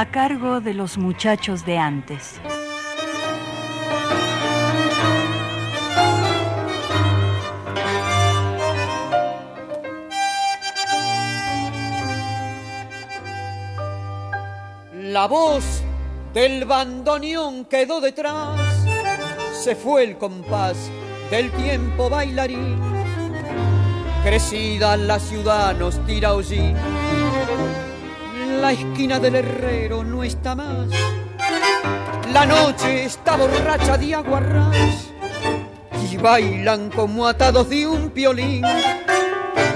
A cargo de los muchachos de antes. La voz del bandoneón quedó detrás, se fue el compás del tiempo bailarín. Crecida la ciudad nos tira hollín la esquina del herrero no está más. La noche está borracha de aguarrás y bailan como atados de un piolín.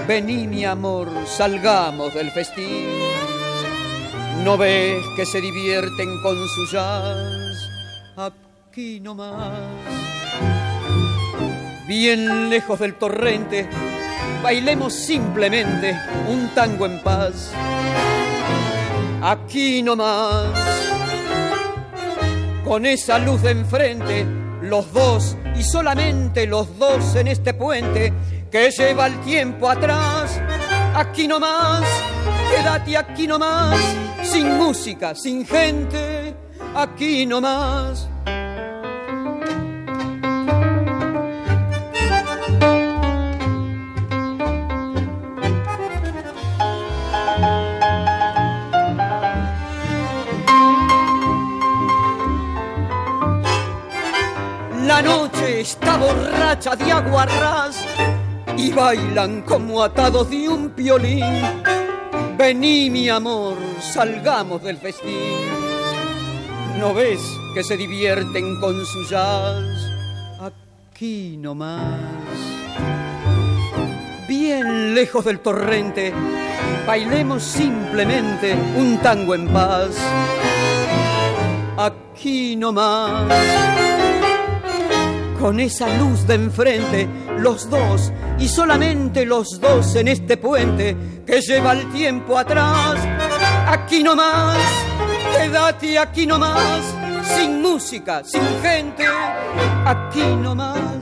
Vení mi amor, salgamos del festín. ¿No ves que se divierten con su jazz? Aquí nomás. Bien lejos del torrente, bailemos simplemente un tango en paz aquí nomás. Con esa luz de enfrente, los dos y solamente los dos en este puente que lleva el tiempo atrás. Aquí nomás, quédate aquí nomás, sin música, sin gente, aquí nomás. Está borracha de aguarrás y bailan como atados de un piolín. Vení, mi amor, salgamos del festín. ¿No ves que se divierten con su jazz? Aquí nomás. Bien lejos del torrente, bailemos simplemente un tango en paz. Aquí nomás con esa luz de enfrente, los dos y solamente los dos en este puente que lleva el tiempo atrás. Aquí nomás, quédate aquí nomás, sin música, sin gente, aquí nomás.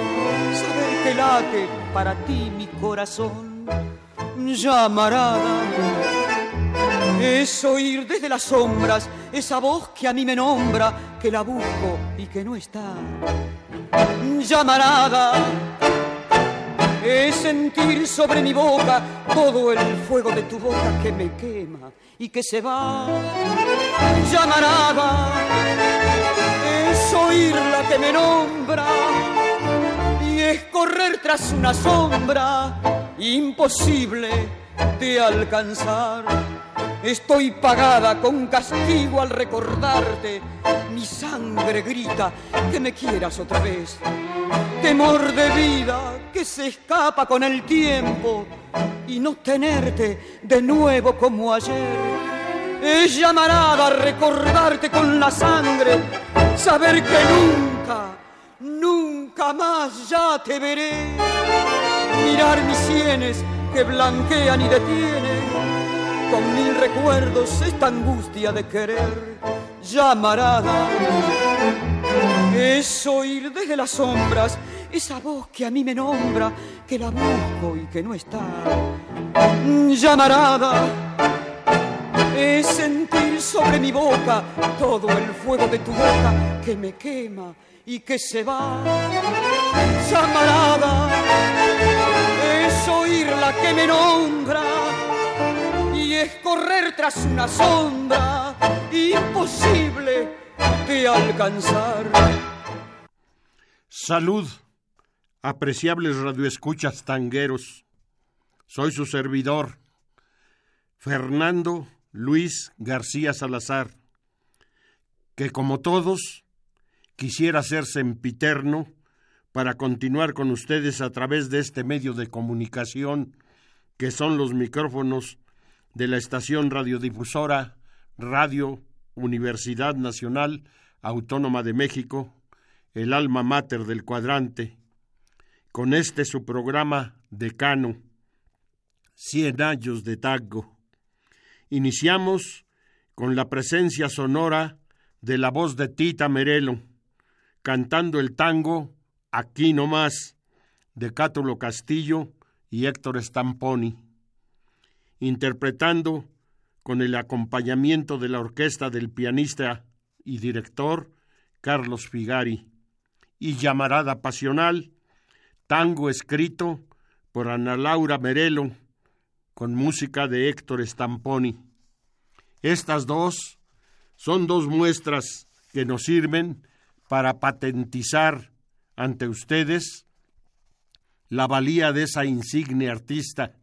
que late para ti mi corazón llamarada. Es oír desde las sombras esa voz que a mí me nombra, que la busco y que no está. Llamarada es sentir sobre mi boca todo el fuego de tu boca que me quema y que se va. Llamarada es oír la que me nombra es correr tras una sombra imposible de alcanzar. Estoy pagada con castigo al recordarte. Mi sangre grita que me quieras otra vez. Temor de vida que se escapa con el tiempo y no tenerte de nuevo como ayer. Es llamarada a recordarte con la sangre, saber que nunca Nunca más ya te veré. Mirar mis sienes que blanquean y detienen. Con mil recuerdos esta angustia de querer. Llamarada es oír desde las sombras esa voz que a mí me nombra, que la busco y que no está. Llamarada es sentir sobre mi boca todo el fuego de tu boca que me quema y que se va. Llamarada es oír la que me nombra y es correr tras una sombra imposible de alcanzar. Salud, apreciables radioescuchas tangueros. Soy su servidor, Fernando Luis García Salazar, que como todos quisiera ser sempiterno para continuar con ustedes a través de este medio de comunicación que son los micrófonos de la estación radiodifusora Radio Universidad Nacional Autónoma de México, el alma mater del cuadrante, con este su programa decano, Cien años de tango. Iniciamos con la presencia sonora de la voz de Tita Merelo, cantando el tango Aquí no más, de Cátulo Castillo y Héctor Stamponi, interpretando con el acompañamiento de la orquesta del pianista y director Carlos Figari, y Llamarada Pasional, tango escrito por Ana Laura Merelo, con música de Héctor Stamponi. Estas dos son dos muestras que nos sirven para patentizar ante ustedes la valía de esa insigne artista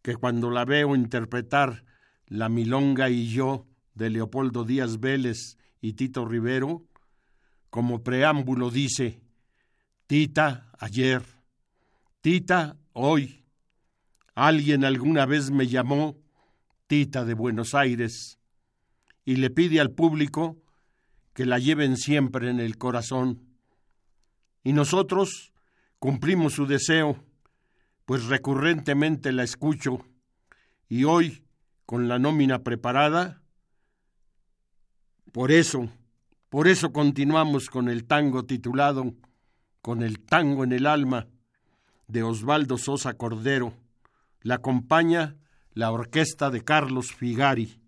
que cuando la veo interpretar La Milonga y yo de Leopoldo Díaz Vélez y Tito Rivero, como preámbulo dice, Tita ayer, Tita hoy, alguien alguna vez me llamó Tita de Buenos Aires y le pide al público que la lleven siempre en el corazón. Y nosotros cumplimos su deseo, pues recurrentemente la escucho y hoy con la nómina preparada. Por eso, por eso continuamos con el tango titulado Con el tango en el alma de Osvaldo Sosa Cordero. La acompaña la orquesta de Carlos Figari.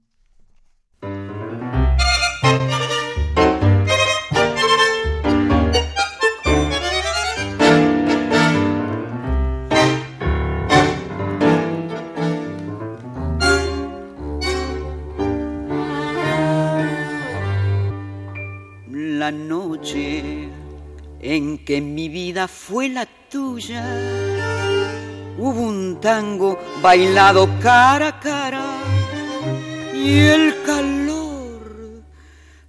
La noche en que mi vida fue la tuya. Hubo un tango bailado cara a cara y el calor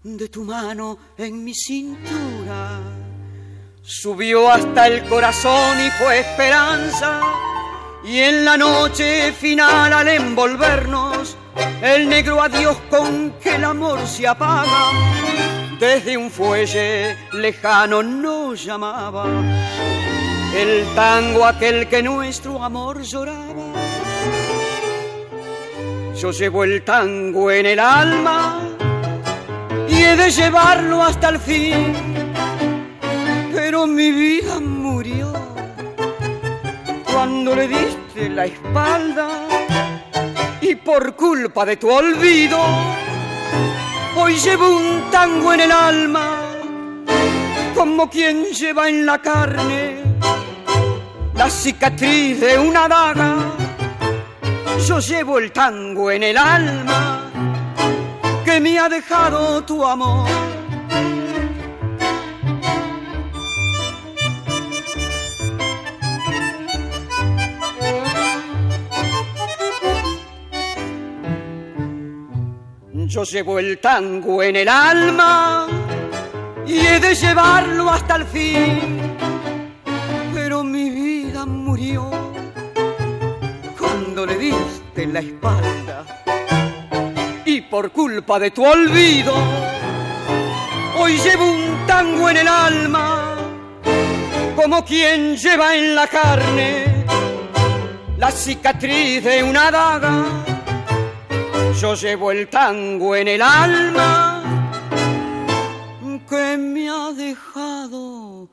de tu mano en mi cintura subió hasta el corazón y fue esperanza. Y en la noche final al envolvernos, el negro adiós con que el amor se apaga desde un fuelle lejano nos llamaba el tango aquel que nuestro amor lloraba. Yo llevo el tango en el alma y he de llevarlo hasta el fin, pero mi vida murió cuando le diste la espalda y por culpa de tu olvido Hoy llevo un tango en el alma, como quien lleva en la carne la cicatriz de una daga. Yo llevo el tango en el alma que me ha dejado tu amor. Yo llevo el tango en el alma y he de llevarlo hasta el fin. Pero mi vida murió cuando le diste la espalda. Y por culpa de tu olvido, hoy llevo un tango en el alma, como quien lleva en la carne la cicatriz de una daga yo llevo el tango en el alma que me ha dejado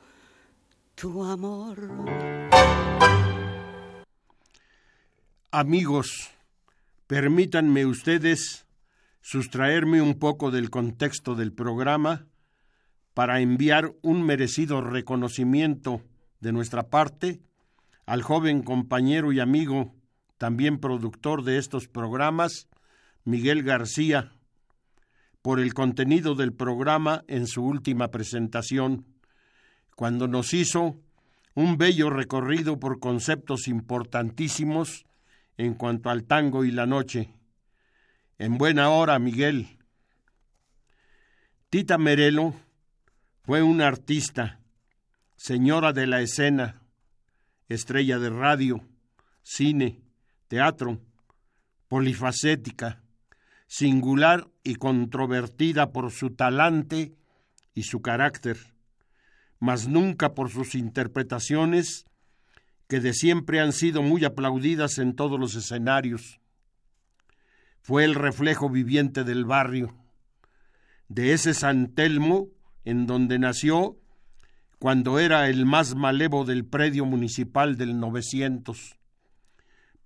tu amor. Amigos, permítanme ustedes sustraerme un poco del contexto del programa para enviar un merecido reconocimiento de nuestra parte al joven compañero y amigo, también productor de estos programas, Miguel García, por el contenido del programa en su última presentación, cuando nos hizo un bello recorrido por conceptos importantísimos en cuanto al tango y la noche. En buena hora, Miguel. Tita Merelo fue una artista, señora de la escena, estrella de radio, cine, teatro, polifacética, singular y controvertida por su talante y su carácter, mas nunca por sus interpretaciones que de siempre han sido muy aplaudidas en todos los escenarios. Fue el reflejo viviente del barrio, de ese San Telmo en donde nació cuando era el más malevo del predio municipal del 900,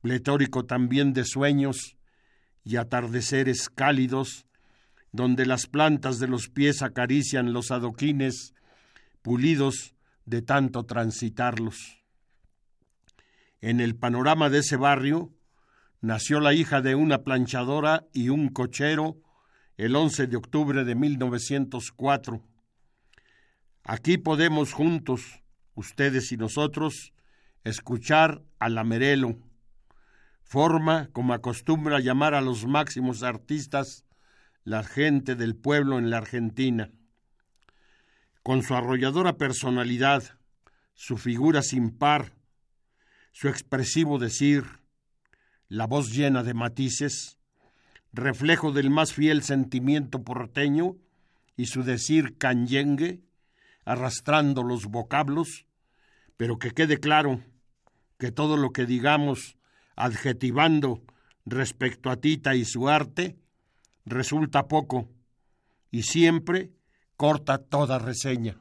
pletórico también de sueños y atardeceres cálidos, donde las plantas de los pies acarician los adoquines pulidos de tanto transitarlos. En el panorama de ese barrio nació la hija de una planchadora y un cochero el 11 de octubre de 1904. Aquí podemos juntos, ustedes y nosotros, escuchar a la Merelo, forma como acostumbra llamar a los máximos artistas la gente del pueblo en la Argentina. Con su arrolladora personalidad, su figura sin par, su expresivo decir, la voz llena de matices, reflejo del más fiel sentimiento porteño, y su decir canyengue, arrastrando los vocablos, pero que quede claro que todo lo que digamos adjetivando respecto a Tita y su arte resulta poco y siempre corta toda reseña.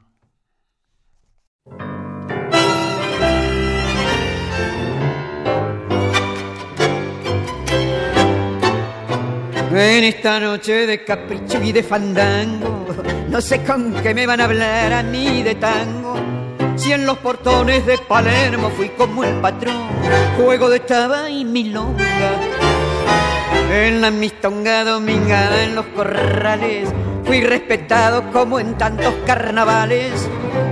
En esta noche de capricho y de fandango, no sé con qué me van a hablar a mí de tango. Si en los portones de Palermo fui como el patrón, juego de taba y milonga. En la mistonga domingada en los corrales, fui respetado como en tantos carnavales.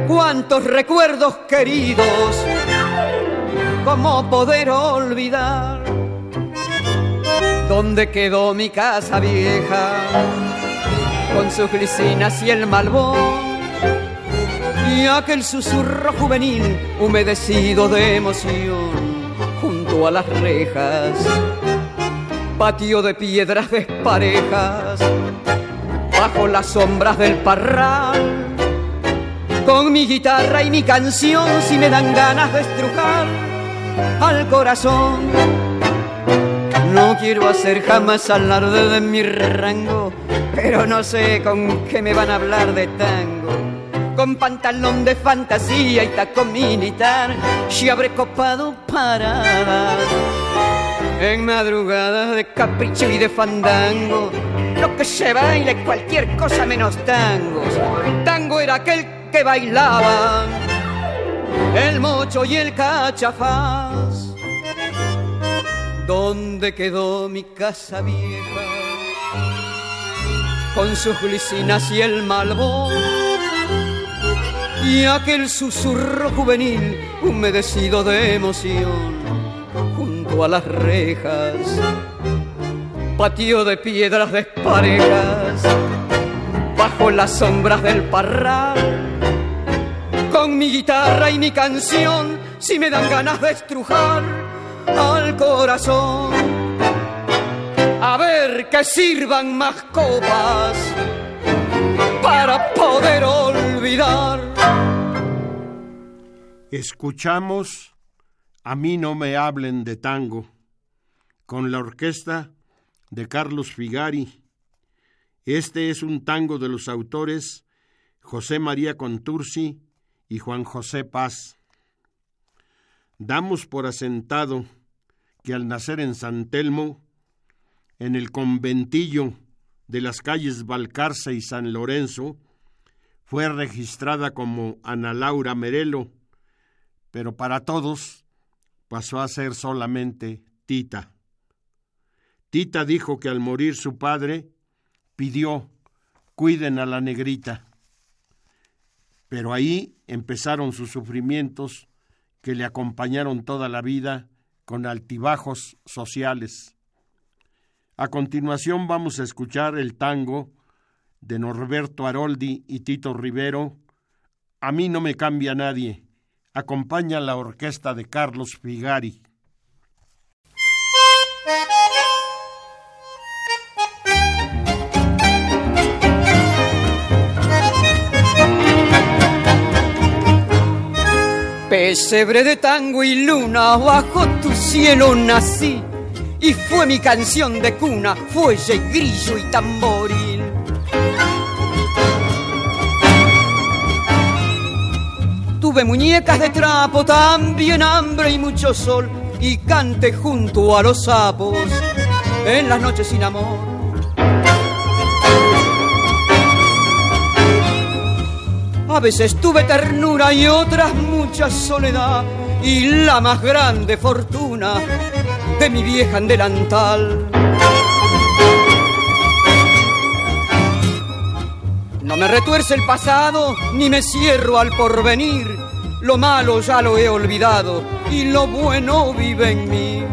Cuántos recuerdos queridos, cómo poder olvidar ¿Dónde quedó mi casa vieja? Con sus glicinas y el malbón. Y aquel susurro juvenil humedecido de emoción junto a las rejas. Patio de piedras desparejas, bajo las sombras del parral. Con mi guitarra y mi canción, si me dan ganas de estrujar al corazón no quiero hacer jamás alarde de mi rango, pero no sé con qué me van a hablar de tango. Con pantalón de fantasía y taco militar, si habré copado paradas. En madrugada de capricho y de fandango, lo que se baila es cualquier cosa menos tangos. Tango era aquel que bailaba, el mocho y el cachafaz ¿Dónde quedó mi casa vieja? Con sus glicinas y el malbón y aquel susurro juvenil humedecido de emoción junto a las rejas, patio de piedras desparejas, bajo las sombras del parral, con mi guitarra y mi canción, si me dan ganas de estrujar al corazón. A ver que sirvan más copas para poder olvidar. Escuchamos A mí no me hablen de tango con la orquesta de Carlos Figari. Este es un tango de los autores José María Contursi y Juan José Paz. Damos por asentado que al nacer en San Telmo, en el conventillo de las calles Balcarce y San Lorenzo, fue registrada como Ana Laura Merelo, pero para todos pasó a ser solamente Tita. Tita dijo que al morir su padre pidió cuiden a la negrita. Pero ahí empezaron sus sufrimientos que le acompañaron toda la vida con altibajos sociales. A continuación vamos a escuchar el tango de Norberto Aroldi y Tito Rivero, A mí no me cambia nadie. Acompaña la orquesta de Carlos Figari. Pesebre de tango y luna, bajo tu cielo nací, y fue mi canción de cuna, fuelle, grillo y tamboril. Tuve muñecas de trapo, también hambre y mucho sol, y cante junto a los sapos en las noches sin amor. A veces tuve ternura y otras mucha soledad y la más grande fortuna de mi vieja en delantal. No me retuerce el pasado ni me cierro al porvenir. Lo malo ya lo he olvidado y lo bueno vive en mí.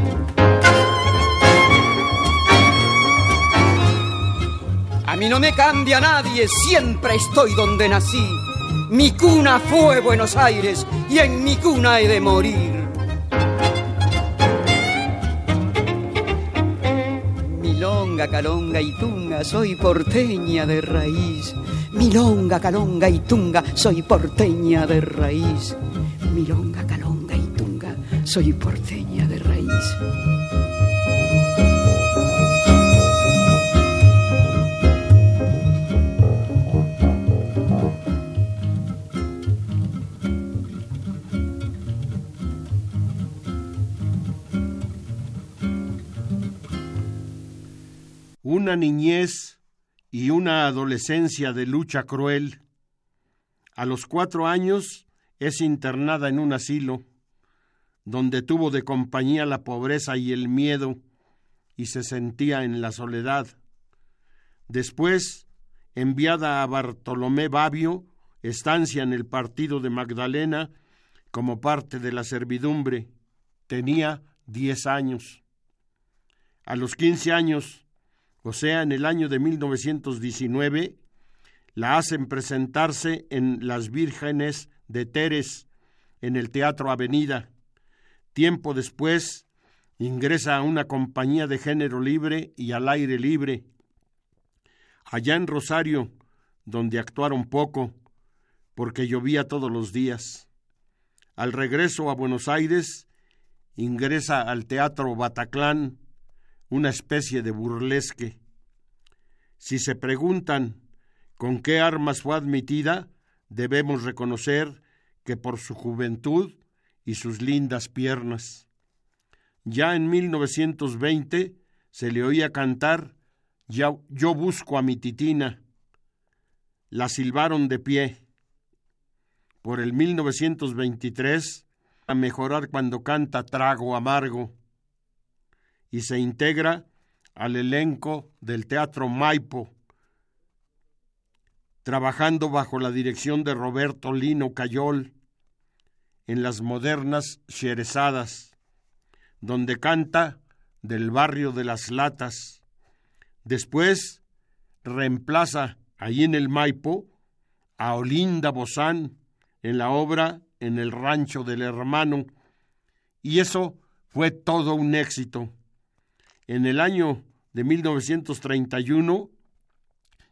A mí no me cambia nadie, siempre estoy donde nací mi cuna fue Buenos Aires y en mi cuna he de morir. Milonga, calonga y tunga, soy porteña de raíz. Milonga, calonga y tunga, soy porteña de raíz. Milonga, calonga y tunga, soy porteña de raíz. una niñez y una adolescencia de lucha cruel. A los cuatro años es internada en un asilo, donde tuvo de compañía la pobreza y el miedo, y se sentía en la soledad. Después, enviada a Bartolomé Babio, estancia en el partido de Magdalena, como parte de la servidumbre. Tenía diez años. A los quince años o sea, en el año de 1919, la hacen presentarse en Las Vírgenes de Teres, en el Teatro Avenida. Tiempo después, ingresa a una compañía de género libre y al aire libre. Allá en Rosario, donde actuaron poco, porque llovía todos los días. Al regreso a Buenos Aires, ingresa al Teatro Bataclán, una especie de burlesque. Si se preguntan con qué armas fue admitida, debemos reconocer que por su juventud y sus lindas piernas. Ya en 1920 se le oía cantar Yo busco a mi titina. La silbaron de pie. Por el 1923 a mejorar cuando canta Trago Amargo y se integra al elenco del Teatro Maipo, trabajando bajo la dirección de Roberto Lino Cayol en las modernas Sherezadas, donde canta del barrio de las Latas. Después reemplaza allí en el Maipo a Olinda Bozán en la obra En el rancho del hermano, y eso fue todo un éxito en el año de 1931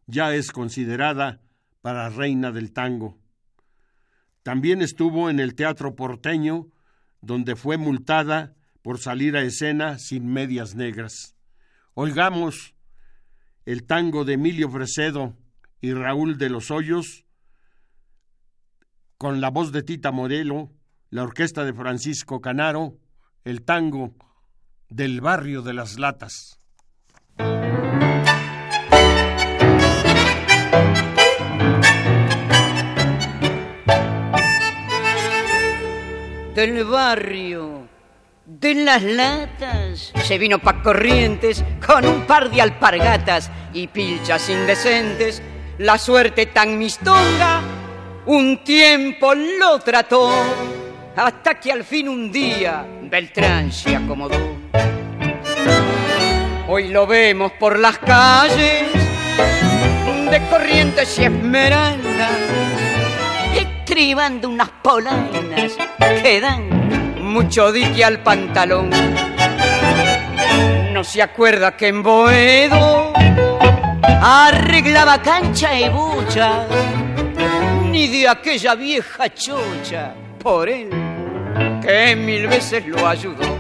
ya es considerada para reina del tango. También estuvo en el Teatro Porteño, donde fue multada por salir a escena sin medias negras. Oigamos el tango de Emilio Fresedo y Raúl de los Hoyos, con la voz de Tita Morelo, la orquesta de Francisco Canaro, el tango del barrio de las latas. Del barrio de las latas se vino pa' corrientes con un par de alpargatas y pilchas indecentes. La suerte tan mistonga un tiempo lo trató hasta que al fin un día Beltrán se acomodó. Hoy lo vemos por las calles de Corrientes y Esmeralda, estribando unas polainas que dan mucho dique al pantalón. No se acuerda que en Boedo arreglaba cancha y bucha, ni de aquella vieja chocha por él que mil veces lo ayudó.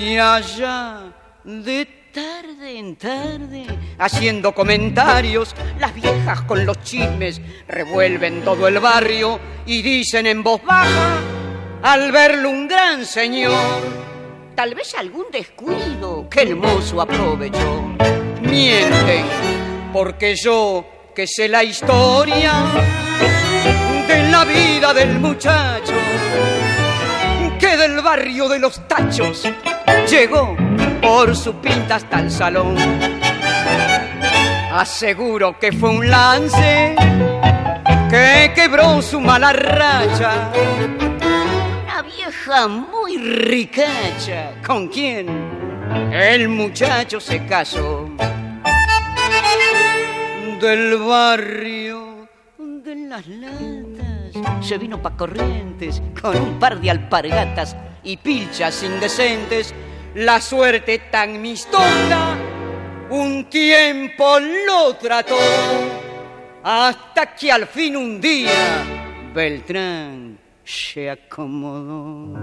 Y allá de tarde en tarde, haciendo comentarios, las viejas con los chismes revuelven todo el barrio y dicen en voz baja, al verlo un gran señor, tal vez algún descuido que el mozo aprovechó. Mienten, porque yo que sé la historia del muchacho que del barrio de los tachos llegó por su pinta hasta el salón. Aseguro que fue un lance que quebró su mala racha. Una vieja muy ricacha con quien el muchacho se casó. Del barrio de las latas se vino pa' corrientes con un par de alpargatas y pilchas indecentes la suerte tan mistonga un tiempo lo trató hasta que al fin un día Beltrán se acomodó.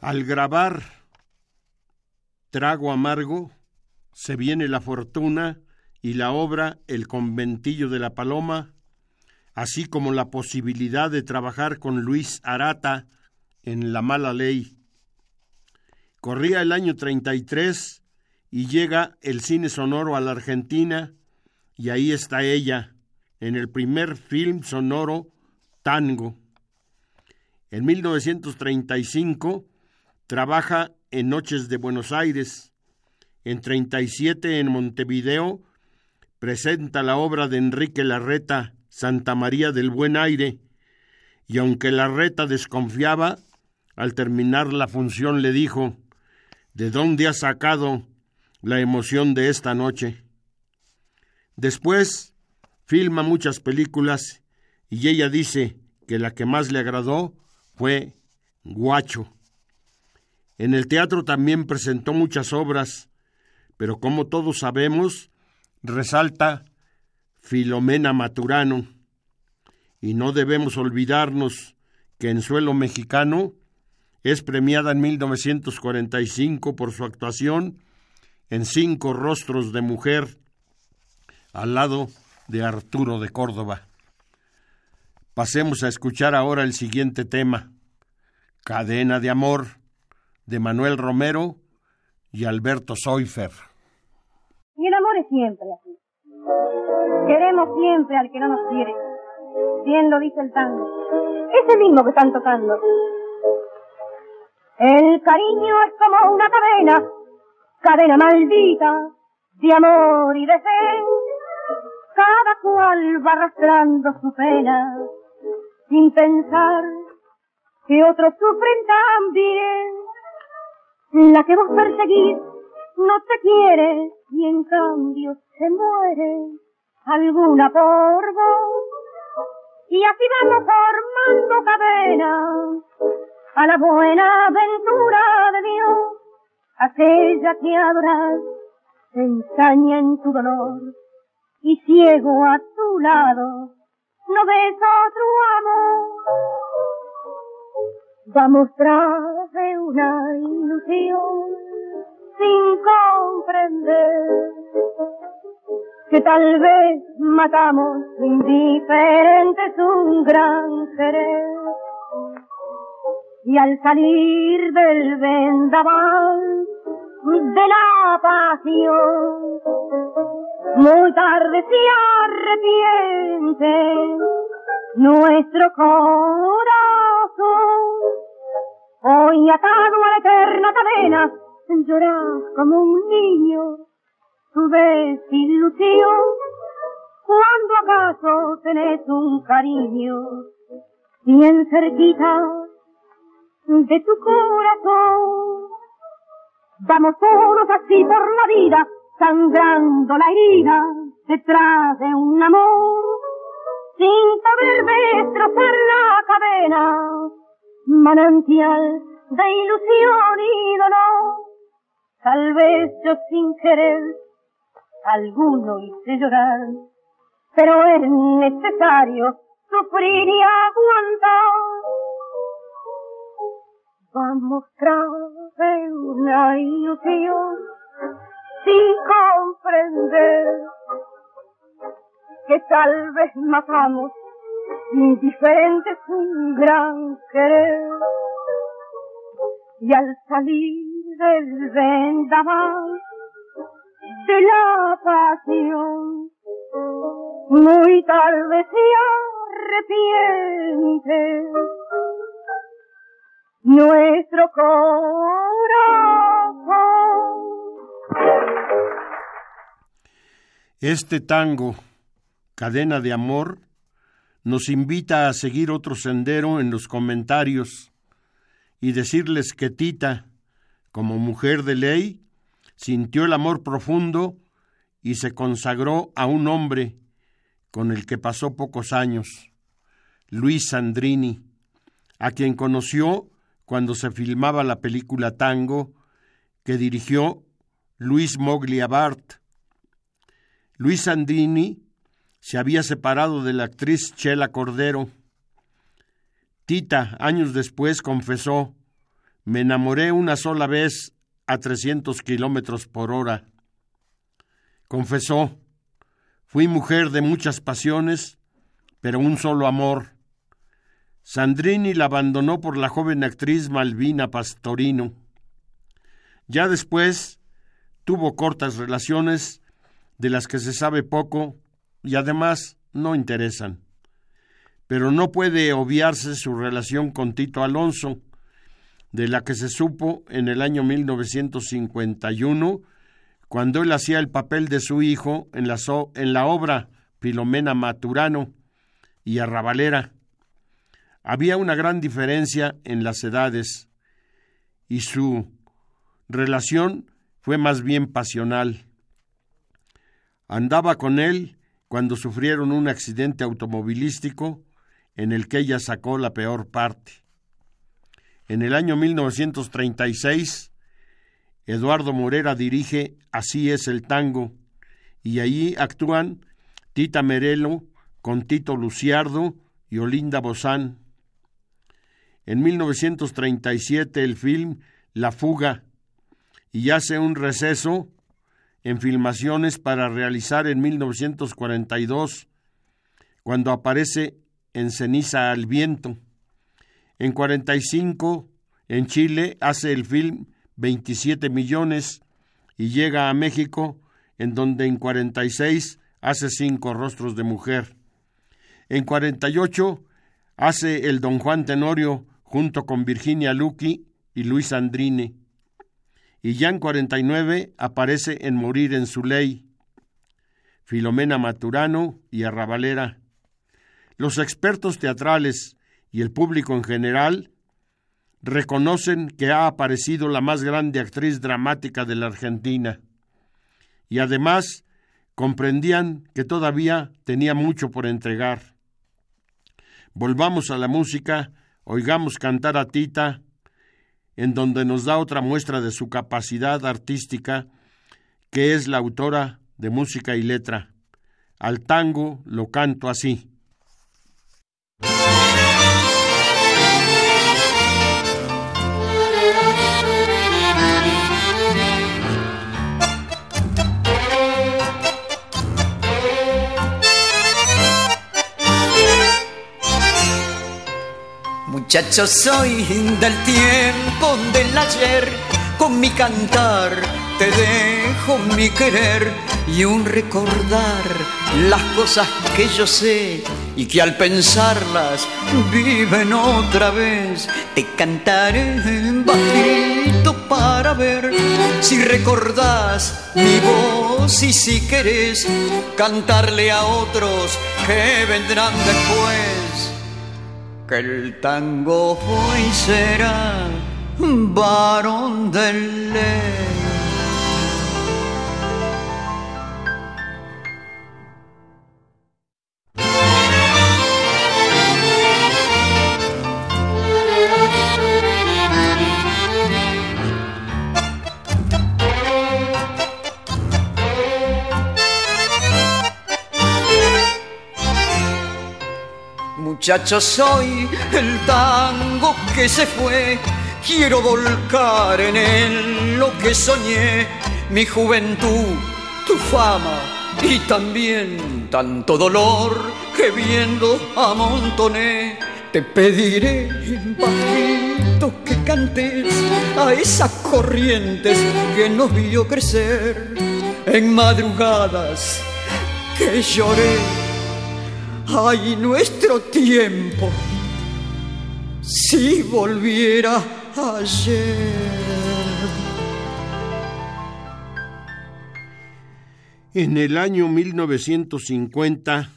Al grabar Trago Amargo, se viene la fortuna y la obra El conventillo de la paloma, así como la posibilidad de trabajar con Luis Arata en La mala ley. Corría el año 33 y llega el cine sonoro a la Argentina y ahí está ella, en el primer film sonoro Tango. En 1935 trabaja en Noches de Buenos Aires. En 37 en Montevideo presenta la obra de Enrique Larreta, Santa María del Buen Aire, y aunque Larreta desconfiaba, al terminar la función le dijo, ¿de dónde has sacado la emoción de esta noche? Después filma muchas películas y ella dice que la que más le agradó fue Guacho. En el teatro también presentó muchas obras, pero como todos sabemos, resalta Filomena Maturano. Y no debemos olvidarnos que en suelo mexicano es premiada en 1945 por su actuación en Cinco Rostros de Mujer al lado de Arturo de Córdoba. Pasemos a escuchar ahora el siguiente tema, Cadena de Amor, de Manuel Romero y Alberto Soifer. Y el amor es siempre así. Queremos siempre al que no nos quiere. Bien lo dice el tango. Ese mismo que están tocando. El cariño es como una cadena, cadena maldita de amor y de fe. Cada cual va arrastrando su pena sin pensar que otros sufren también. La que vos perseguís no te quiere y en cambio se muere alguna por vos. Y así vamos formando cadenas a la buena ventura de Dios, aquella que adoras ensaña en tu dolor y ciego a tu lado no ves otro amor. Vamos tras de una ilusión sin comprender que tal vez matamos indiferentes un gran querer y al salir del vendaval de la pasión, muy tarde se arrepiente nuestro corazón. Hoy atado a la eterna cadena, lloras como un niño tu desilusión. Cuando acaso tenés un cariño bien cerquita de tu corazón. Vamos todos así por la vida, sangrando la herida detrás de un amor, sin poder destrozar la cadena, manantial de ilusión y dolor. Tal vez yo sin querer alguno hice llorar, pero es necesario sufrir y aguantar. Vamos tras de una ilusión sin comprender que tal vez matamos indiferentes un gran querer. Y al salir del vendaval de la pasión, muy tarde se arrepiente nuestro corazón. Este tango, Cadena de Amor, nos invita a seguir otro sendero en los comentarios y decirles que Tita, como mujer de ley, sintió el amor profundo y se consagró a un hombre con el que pasó pocos años, Luis Sandrini, a quien conoció cuando se filmaba la película Tango que dirigió Luis Moglia Bart. Luis Sandrini se había separado de la actriz Chela Cordero. Tita, años después, confesó, me enamoré una sola vez a 300 kilómetros por hora. Confesó, fui mujer de muchas pasiones, pero un solo amor. Sandrini la abandonó por la joven actriz Malvina Pastorino. Ya después tuvo cortas relaciones de las que se sabe poco y además no interesan. Pero no puede obviarse su relación con Tito Alonso, de la que se supo en el año 1951, cuando él hacía el papel de su hijo en la, en la obra Filomena Maturano y Arrabalera. Había una gran diferencia en las edades y su relación fue más bien pasional. Andaba con él cuando sufrieron un accidente automovilístico en el que ella sacó la peor parte. En el año 1936, Eduardo Morera dirige Así es el tango, y allí actúan Tita Merelo con Tito Luciardo y Olinda Bozán. En 1937 el film La fuga y hace un receso en filmaciones para realizar en 1942 cuando aparece en Ceniza al viento. En 45 en Chile hace el film 27 millones y llega a México en donde en 46 hace cinco rostros de mujer. En 48 hace el Don Juan Tenorio junto con Virginia Luqui y Luis Andrini. Y ya en 49 aparece en Morir en su ley, Filomena Maturano y Arrabalera. Los expertos teatrales y el público en general reconocen que ha aparecido la más grande actriz dramática de la Argentina y además comprendían que todavía tenía mucho por entregar. Volvamos a la música Oigamos cantar a Tita, en donde nos da otra muestra de su capacidad artística, que es la autora de música y letra. Al tango lo canto así. Muchacho soy del tiempo del ayer, con mi cantar te dejo mi querer y un recordar las cosas que yo sé y que al pensarlas viven otra vez. Te cantaré bajito para ver si recordás mi voz y si querés cantarle a otros que vendrán después. El tango fue y será varón del ley. Muchacho soy el tango que se fue, quiero volcar en él lo que soñé, mi juventud, tu fama y también tanto dolor que viendo amontoné. Te pediré bajito que cantes a esas corrientes que nos vio crecer. En madrugadas que lloré ay nuestro tiempo, si volviera ayer. En el año 1950,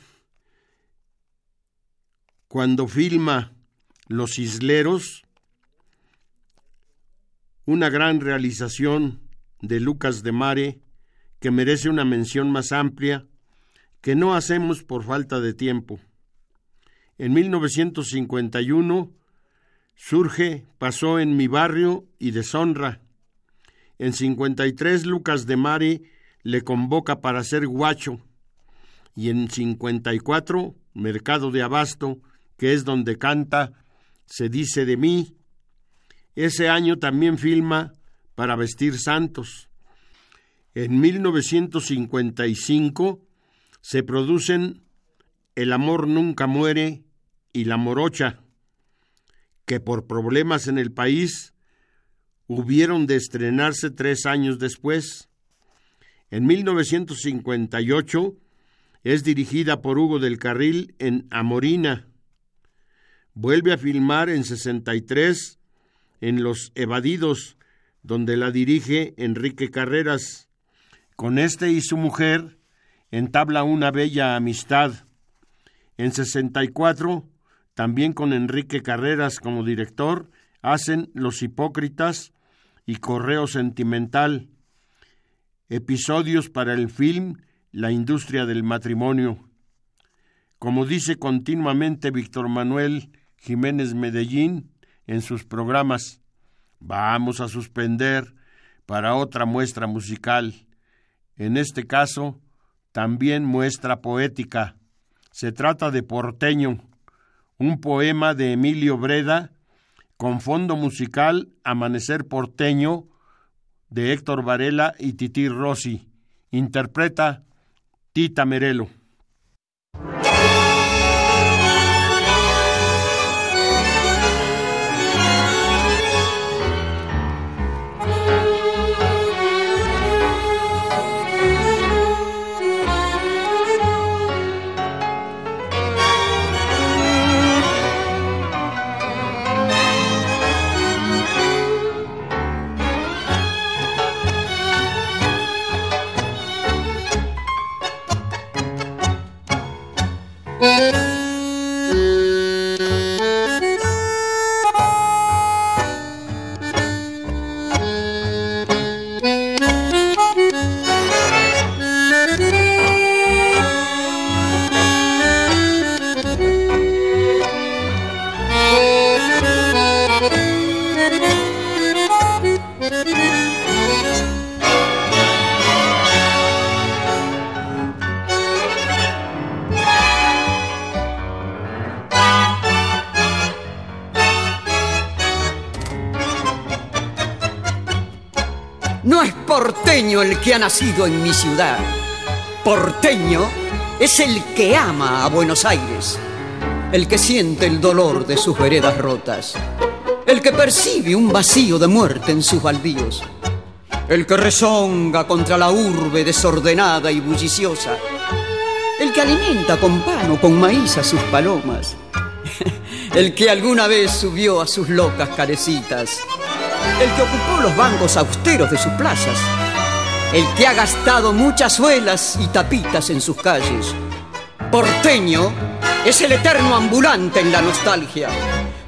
cuando filma Los Isleros, una gran realización de Lucas de Mare que merece una mención más amplia, que no hacemos por falta de tiempo. En 1951 surge Pasó en mi barrio y deshonra. En 53 Lucas de Mari le convoca para ser guacho. Y en 54 Mercado de Abasto, que es donde canta Se dice de mí. Ese año también filma Para vestir santos. En 1955 se producen El amor nunca muere y La morocha, que por problemas en el país hubieron de estrenarse tres años después. En 1958 es dirigida por Hugo del Carril en Amorina. Vuelve a filmar en 63 en Los Evadidos, donde la dirige Enrique Carreras. Con este y su mujer entabla una bella amistad. En 64, también con Enrique Carreras como director, hacen Los Hipócritas y Correo Sentimental, episodios para el film La industria del matrimonio. Como dice continuamente Víctor Manuel Jiménez Medellín en sus programas, vamos a suspender para otra muestra musical. En este caso, también muestra poética. Se trata de Porteño, un poema de Emilio Breda con fondo musical Amanecer Porteño de Héctor Varela y Tití Rossi. Interpreta Tita Merelo. Ha nacido en mi ciudad. Porteño es el que ama a Buenos Aires, el que siente el dolor de sus veredas rotas, el que percibe un vacío de muerte en sus baldíos, el que rezonga contra la urbe desordenada y bulliciosa, el que alimenta con pan o con maíz a sus palomas, el que alguna vez subió a sus locas carecitas, el que ocupó los bancos austeros de sus plazas, el que ha gastado muchas suelas y tapitas en sus calles. Porteño es el eterno ambulante en la nostalgia,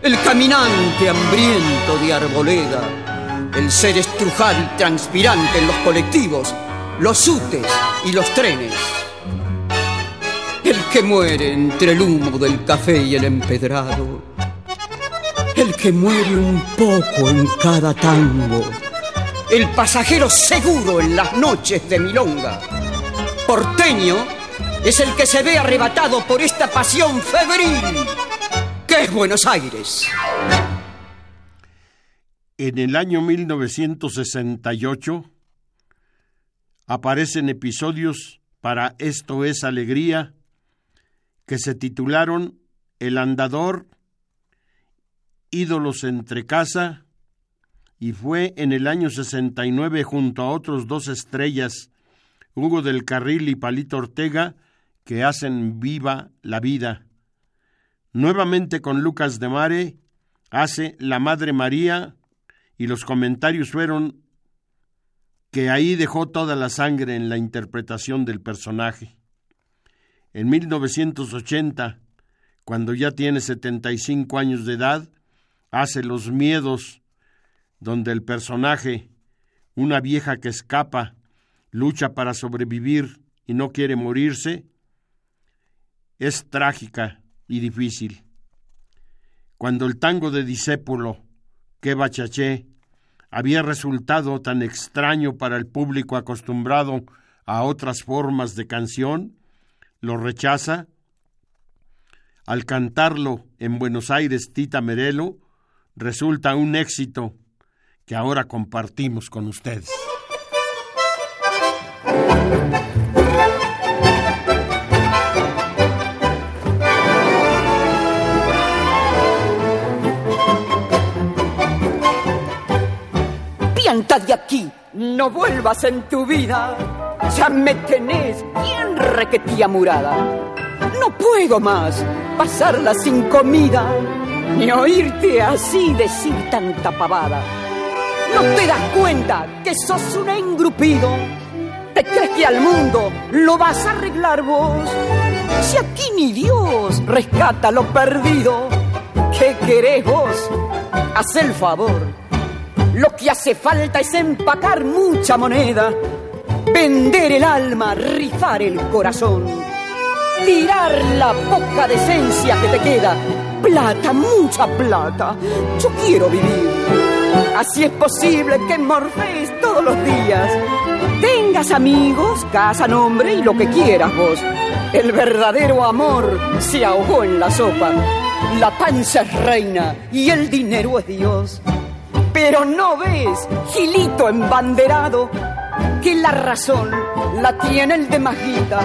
el caminante hambriento de arboleda, el ser estrujado y transpirante en los colectivos, los útes y los trenes. El que muere entre el humo del café y el empedrado. El que muere un poco en cada tango. El pasajero seguro en las noches de milonga. Porteño es el que se ve arrebatado por esta pasión febril que es Buenos Aires. En el año 1968 aparecen episodios para Esto es Alegría que se titularon El Andador, Ídolos entre casa, y fue en el año 69 junto a otros dos estrellas, Hugo del Carril y Palito Ortega, que hacen viva la vida. Nuevamente con Lucas de Mare hace La Madre María y los comentarios fueron que ahí dejó toda la sangre en la interpretación del personaje. En 1980, cuando ya tiene 75 años de edad, hace Los Miedos, donde el personaje, una vieja que escapa, lucha para sobrevivir y no quiere morirse, es trágica y difícil. Cuando el tango de Discépulo, que bachaché, había resultado tan extraño para el público acostumbrado a otras formas de canción, lo rechaza. Al cantarlo en Buenos Aires Tita Merelo, resulta un éxito que ahora compartimos con ustedes. Pianta de aquí, no vuelvas en tu vida. Ya me tenés bien requetía murada. No puedo más pasarla sin comida, ni oírte así decir tanta pavada. ¿No te das cuenta que sos un engrupido? ¿Te crees que al mundo lo vas a arreglar vos? Si aquí ni Dios rescata lo perdido, ¿qué querés vos? Haz el favor. Lo que hace falta es empacar mucha moneda, vender el alma, rifar el corazón, tirar la poca decencia que te queda. Plata, mucha plata. Yo quiero vivir. Así es posible que morfes todos los días. Tengas amigos, casa, nombre y lo que quieras vos. El verdadero amor se ahogó en la sopa. La panza es reina y el dinero es Dios. Pero no ves, Gilito embanderado, que la razón la tiene el de Majita,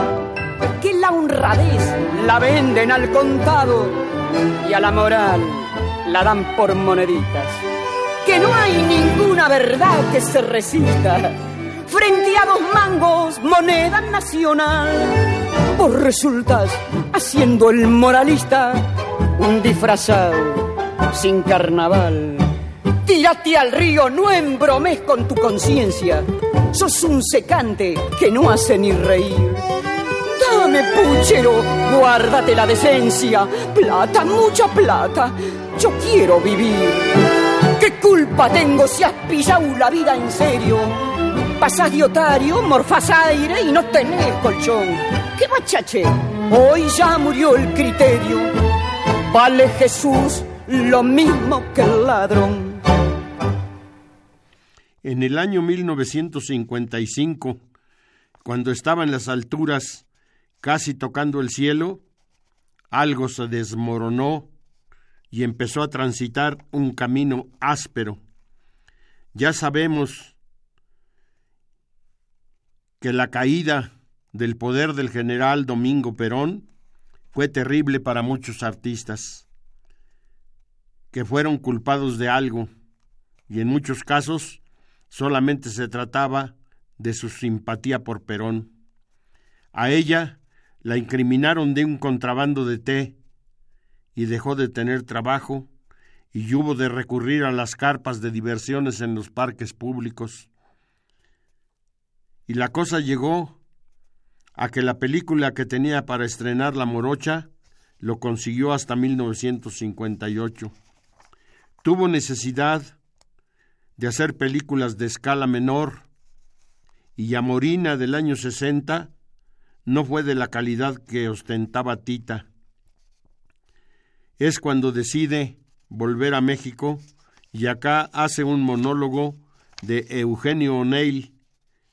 que la honradez la venden al contado y a la moral la dan por moneditas. Que no hay ninguna verdad que se resista frente a dos mangos, moneda nacional. Vos resultas haciendo el moralista un disfrazado sin carnaval. Tírate al río, no embromes con tu conciencia. Sos un secante que no hace ni reír. Dame, puchero, guárdate la decencia. Plata, mucha plata. Yo quiero vivir. ¿Qué culpa tengo si has pisado la vida en serio? Pasás de otario, morfás aire y no tenés colchón. ¿Qué bachache? Hoy ya murió el criterio. Vale Jesús lo mismo que el ladrón. En el año 1955, cuando estaba en las alturas, casi tocando el cielo, algo se desmoronó y empezó a transitar un camino áspero. Ya sabemos que la caída del poder del general Domingo Perón fue terrible para muchos artistas, que fueron culpados de algo y en muchos casos solamente se trataba de su simpatía por Perón. A ella la incriminaron de un contrabando de té y dejó de tener trabajo y hubo de recurrir a las carpas de diversiones en los parques públicos. Y la cosa llegó a que la película que tenía para estrenar La Morocha lo consiguió hasta 1958. Tuvo necesidad de hacer películas de escala menor y Amorina del año 60 no fue de la calidad que ostentaba Tita. Es cuando decide volver a México y acá hace un monólogo de Eugenio O'Neill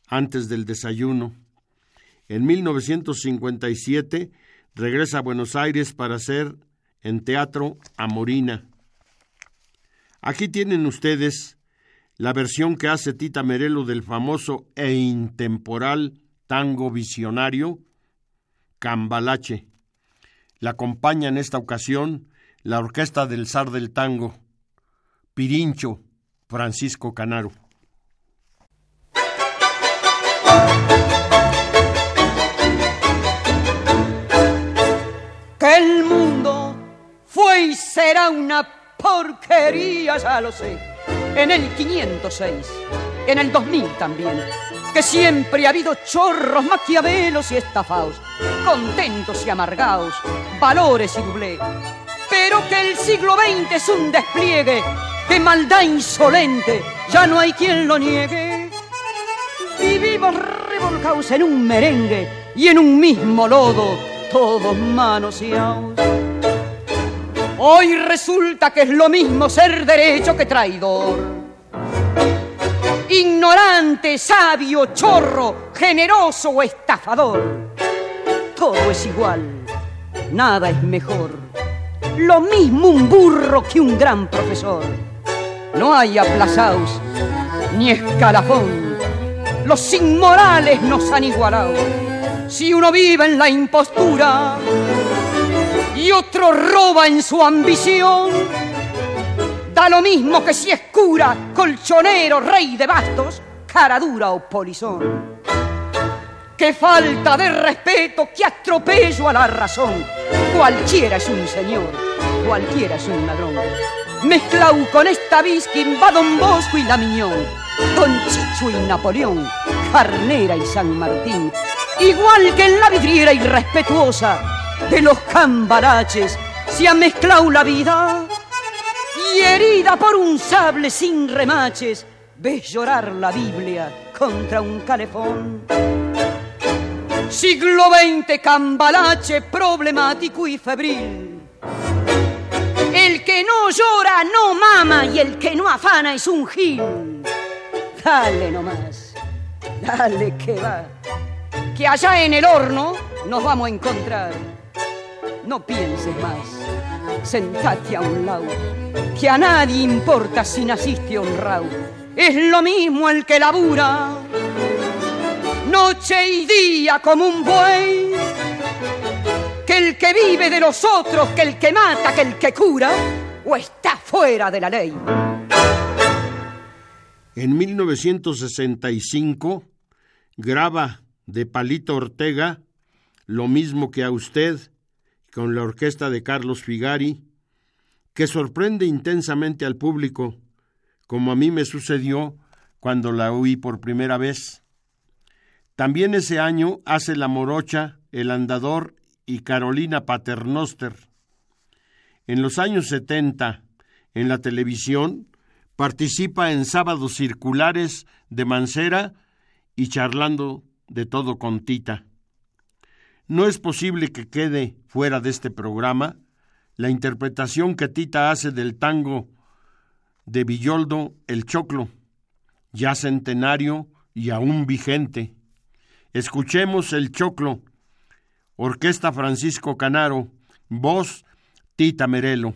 antes del desayuno. En 1957 regresa a Buenos Aires para hacer en teatro Amorina. Aquí tienen ustedes la versión que hace Tita Merelo del famoso e intemporal tango visionario Cambalache. La acompaña en esta ocasión la orquesta del zar del tango, Pirincho Francisco Canaro. Que el mundo fue y será una porquería, ya lo sé. En el 506, en el 2000 también. Que siempre ha habido chorros, maquiavelos y estafados, contentos y amargados, valores y doblé. Pero que el siglo XX es un despliegue de maldad insolente, ya no hay quien lo niegue. Vivimos revolcados en un merengue y en un mismo lodo, todos manoseados. Hoy resulta que es lo mismo ser derecho que traidor. Ignorante, sabio, chorro, generoso o estafador. Todo es igual, nada es mejor. Lo mismo un burro que un gran profesor. No hay aplazaos ni escalafón. Los inmorales nos han igualado. Si uno vive en la impostura, y otro roba en su ambición. Da lo mismo que si es cura, colchonero, rey de bastos, cara dura o polizón. Qué falta de respeto, qué atropello a la razón. Cualquiera es un señor, cualquiera es un ladrón. Mezclau con esta bisquín va Don Bosco y la Miñón, Don Chicho y Napoleón, Carnera y San Martín. Igual que en la vidriera irrespetuosa, de los cambaraches se ha mezclado la vida y herida por un sable sin remaches ves llorar la Biblia contra un calefón. Siglo XX cambalache problemático y febril. El que no llora no mama y el que no afana es un gil. Dale nomás, dale que va, que allá en el horno nos vamos a encontrar no pienses más, sentate a un lado, que a nadie importa si naciste honrado. Es lo mismo el que labura, noche y día como un buey, que el que vive de los otros, que el que mata, que el que cura, o está fuera de la ley. En 1965 graba de Palito Ortega lo mismo que a usted con la orquesta de Carlos Figari, que sorprende intensamente al público, como a mí me sucedió cuando la oí por primera vez. También ese año hace La Morocha, El Andador y Carolina Paternoster. En los años 70, en la televisión, participa en sábados circulares de Mancera y charlando de todo con Tita. No es posible que quede fuera de este programa la interpretación que Tita hace del tango de Villoldo El Choclo, ya centenario y aún vigente. Escuchemos El Choclo, Orquesta Francisco Canaro, voz Tita Merelo.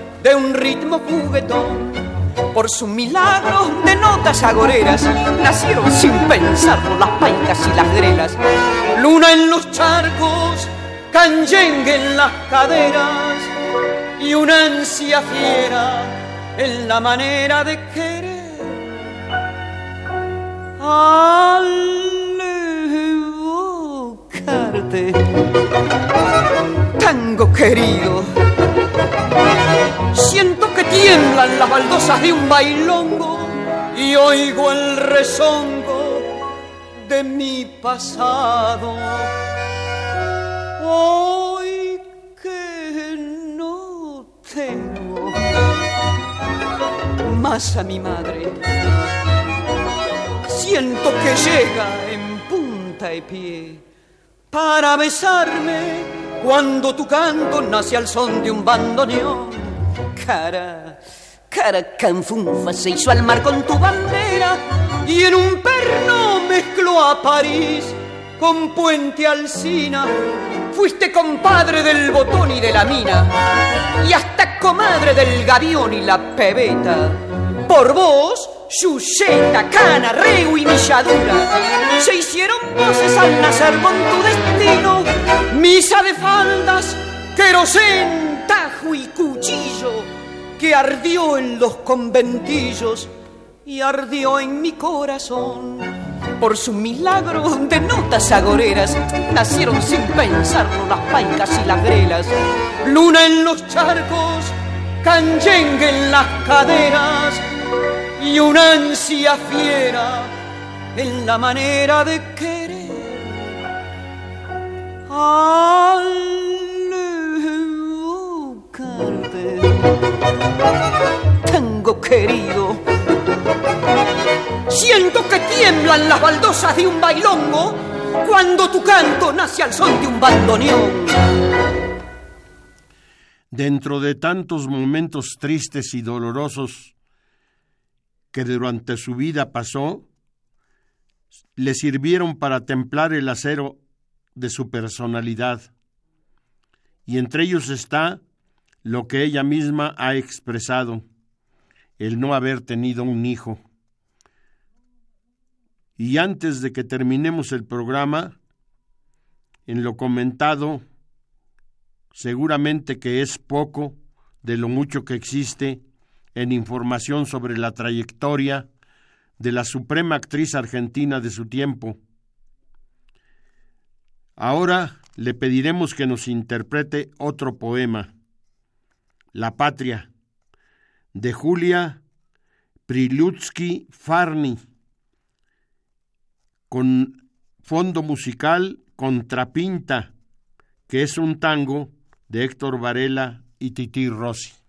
de un ritmo juguetón. Por su milagro de notas agoreras nacieron sin pensarlo las paicas y las grelas. Luna en los charcos, canyengue en las caderas y una ansia fiera en la manera de querer. Al tango querido Siento que tiemblan las baldosas de un bailongo y oigo el rezongo de mi pasado. Hoy que no tengo más a mi madre, siento que llega en punta de pie para besarme cuando tu canto nace al son de un bandoneón. Cara, cara canfunfa se hizo al mar con tu bandera y en un perno mezcló a París con Puente Alcina. Fuiste compadre del botón y de la mina y hasta comadre del gavión y la pebeta. Por vos Chucheta, Cana, Reu y Milladura se hicieron voces al nacer con tu destino. Misa de faldas, querosén, tajo y cuchillo que ardió en los conventillos y ardió en mi corazón. Por su milagro de notas agoreras nacieron sin pensarlo las paicas y las grelas. Luna en los charcos, canyengue en las caderas y una ansia fiera en la manera de querer. Al evocarte, tengo querido. Siento que tiemblan las baldosas de un bailongo cuando tu canto nace al son de un bandoneón. Dentro de tantos momentos tristes y dolorosos que durante su vida pasó le sirvieron para templar el acero de su personalidad. Y entre ellos está lo que ella misma ha expresado, el no haber tenido un hijo. Y antes de que terminemos el programa, en lo comentado, seguramente que es poco de lo mucho que existe en información sobre la trayectoria de la suprema actriz argentina de su tiempo. Ahora le pediremos que nos interprete otro poema, La Patria, de Julia Prilutsky Farni, con fondo musical Contrapinta, que es un tango de Héctor Varela y Titi Rossi.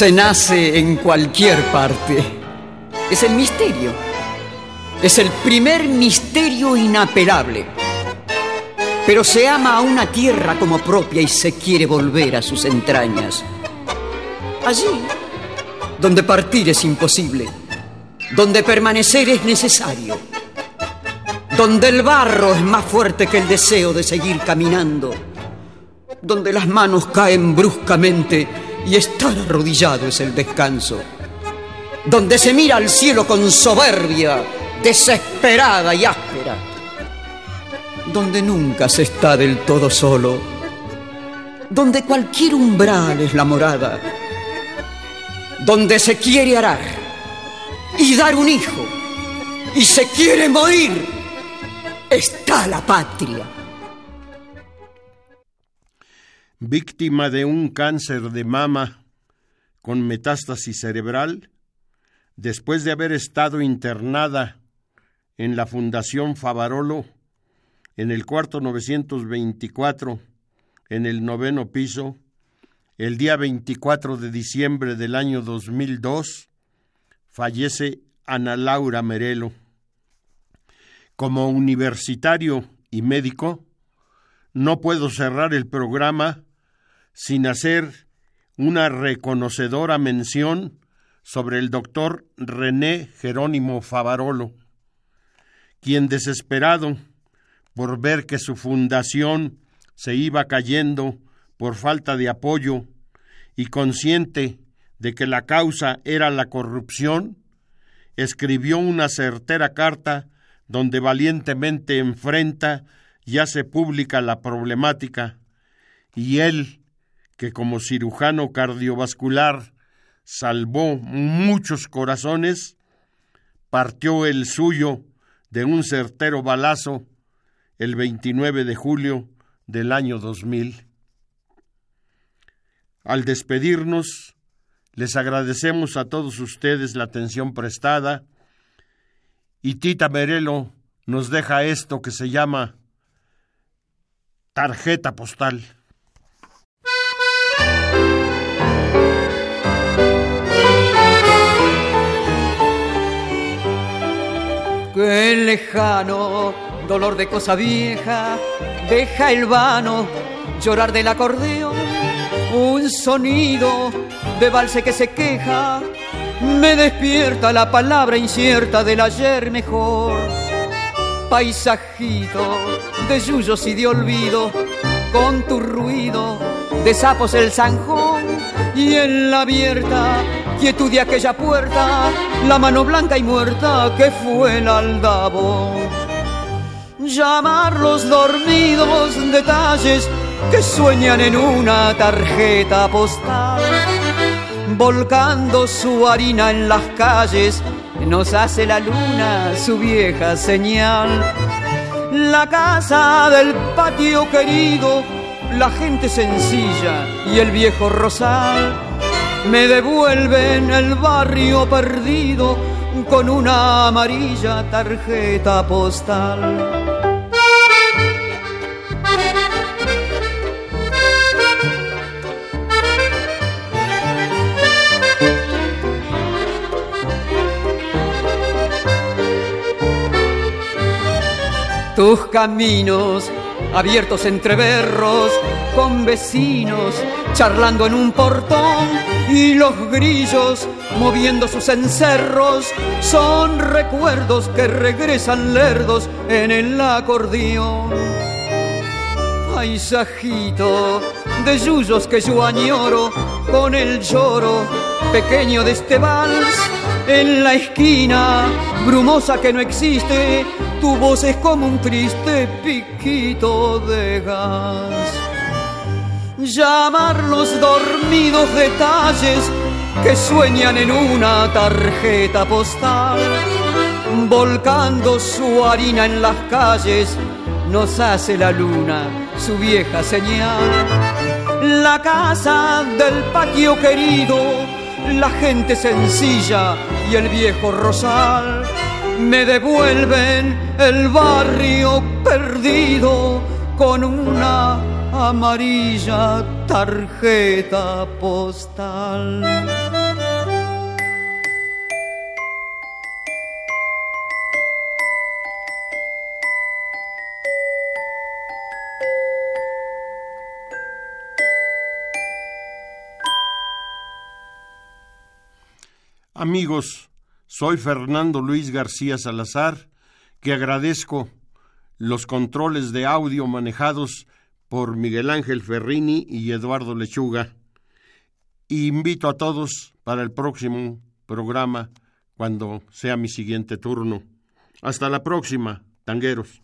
Se nace en cualquier parte. Es el misterio. Es el primer misterio inapelable. Pero se ama a una tierra como propia y se quiere volver a sus entrañas. Allí, donde partir es imposible, donde permanecer es necesario, donde el barro es más fuerte que el deseo de seguir caminando, donde las manos caen bruscamente y estar arrodillado es el descanso, donde se mira al cielo con soberbia, desesperada y áspera, donde nunca se está del todo solo, donde cualquier umbral es la morada, donde se quiere arar y dar un hijo y se quiere morir, está la patria. Víctima de un cáncer de mama con metástasis cerebral, después de haber estado internada en la Fundación Favarolo, en el cuarto 924, en el noveno piso, el día 24 de diciembre del año 2002, fallece Ana Laura Merelo. Como universitario y médico, no puedo cerrar el programa sin hacer una reconocedora mención sobre el doctor René Jerónimo Favarolo, quien desesperado por ver que su fundación se iba cayendo por falta de apoyo y consciente de que la causa era la corrupción, escribió una certera carta donde valientemente enfrenta y hace pública la problemática, y él, que como cirujano cardiovascular salvó muchos corazones, partió el suyo de un certero balazo el 29 de julio del año 2000. Al despedirnos, les agradecemos a todos ustedes la atención prestada y Tita Merelo nos deja esto que se llama tarjeta postal. Lejano dolor de cosa vieja deja el vano llorar del acordeón un sonido de valse que se queja, me despierta la palabra incierta del ayer mejor. Paisajito de yuyos y de olvido, con tu ruido de sapos el zanjón y en la abierta quietud de aquella puerta, la mano blanca y muerta que fue el aldabo. Llamar los dormidos detalles que sueñan en una tarjeta postal. Volcando su harina en las calles, nos hace la luna su vieja señal. La casa del patio querido, la gente sencilla y el viejo rosal me devuelven el barrio perdido con una amarilla tarjeta postal. tus caminos abiertos entre berros, con vecinos charlando en un portón y los grillos moviendo sus encerros son recuerdos que regresan lerdos en el acordeón. Paisajito de yuyos que yo añoro con el lloro pequeño de este vals en la esquina brumosa que no existe tu voz es como un triste piquito de gas. Llamar los dormidos detalles que sueñan en una tarjeta postal, volcando su harina en las calles, nos hace la luna su vieja señal. La casa del patio querido, la gente sencilla y el viejo rosal me devuelven el barrio perdido con una amarilla tarjeta postal. Amigos, soy Fernando Luis García Salazar, que agradezco los controles de audio manejados por Miguel Ángel Ferrini y Eduardo Lechuga. Y invito a todos para el próximo programa, cuando sea mi siguiente turno. Hasta la próxima, tangueros.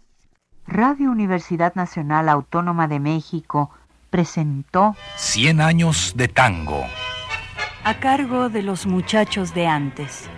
Radio Universidad Nacional Autónoma de México presentó 100 años de tango. A cargo de los muchachos de antes.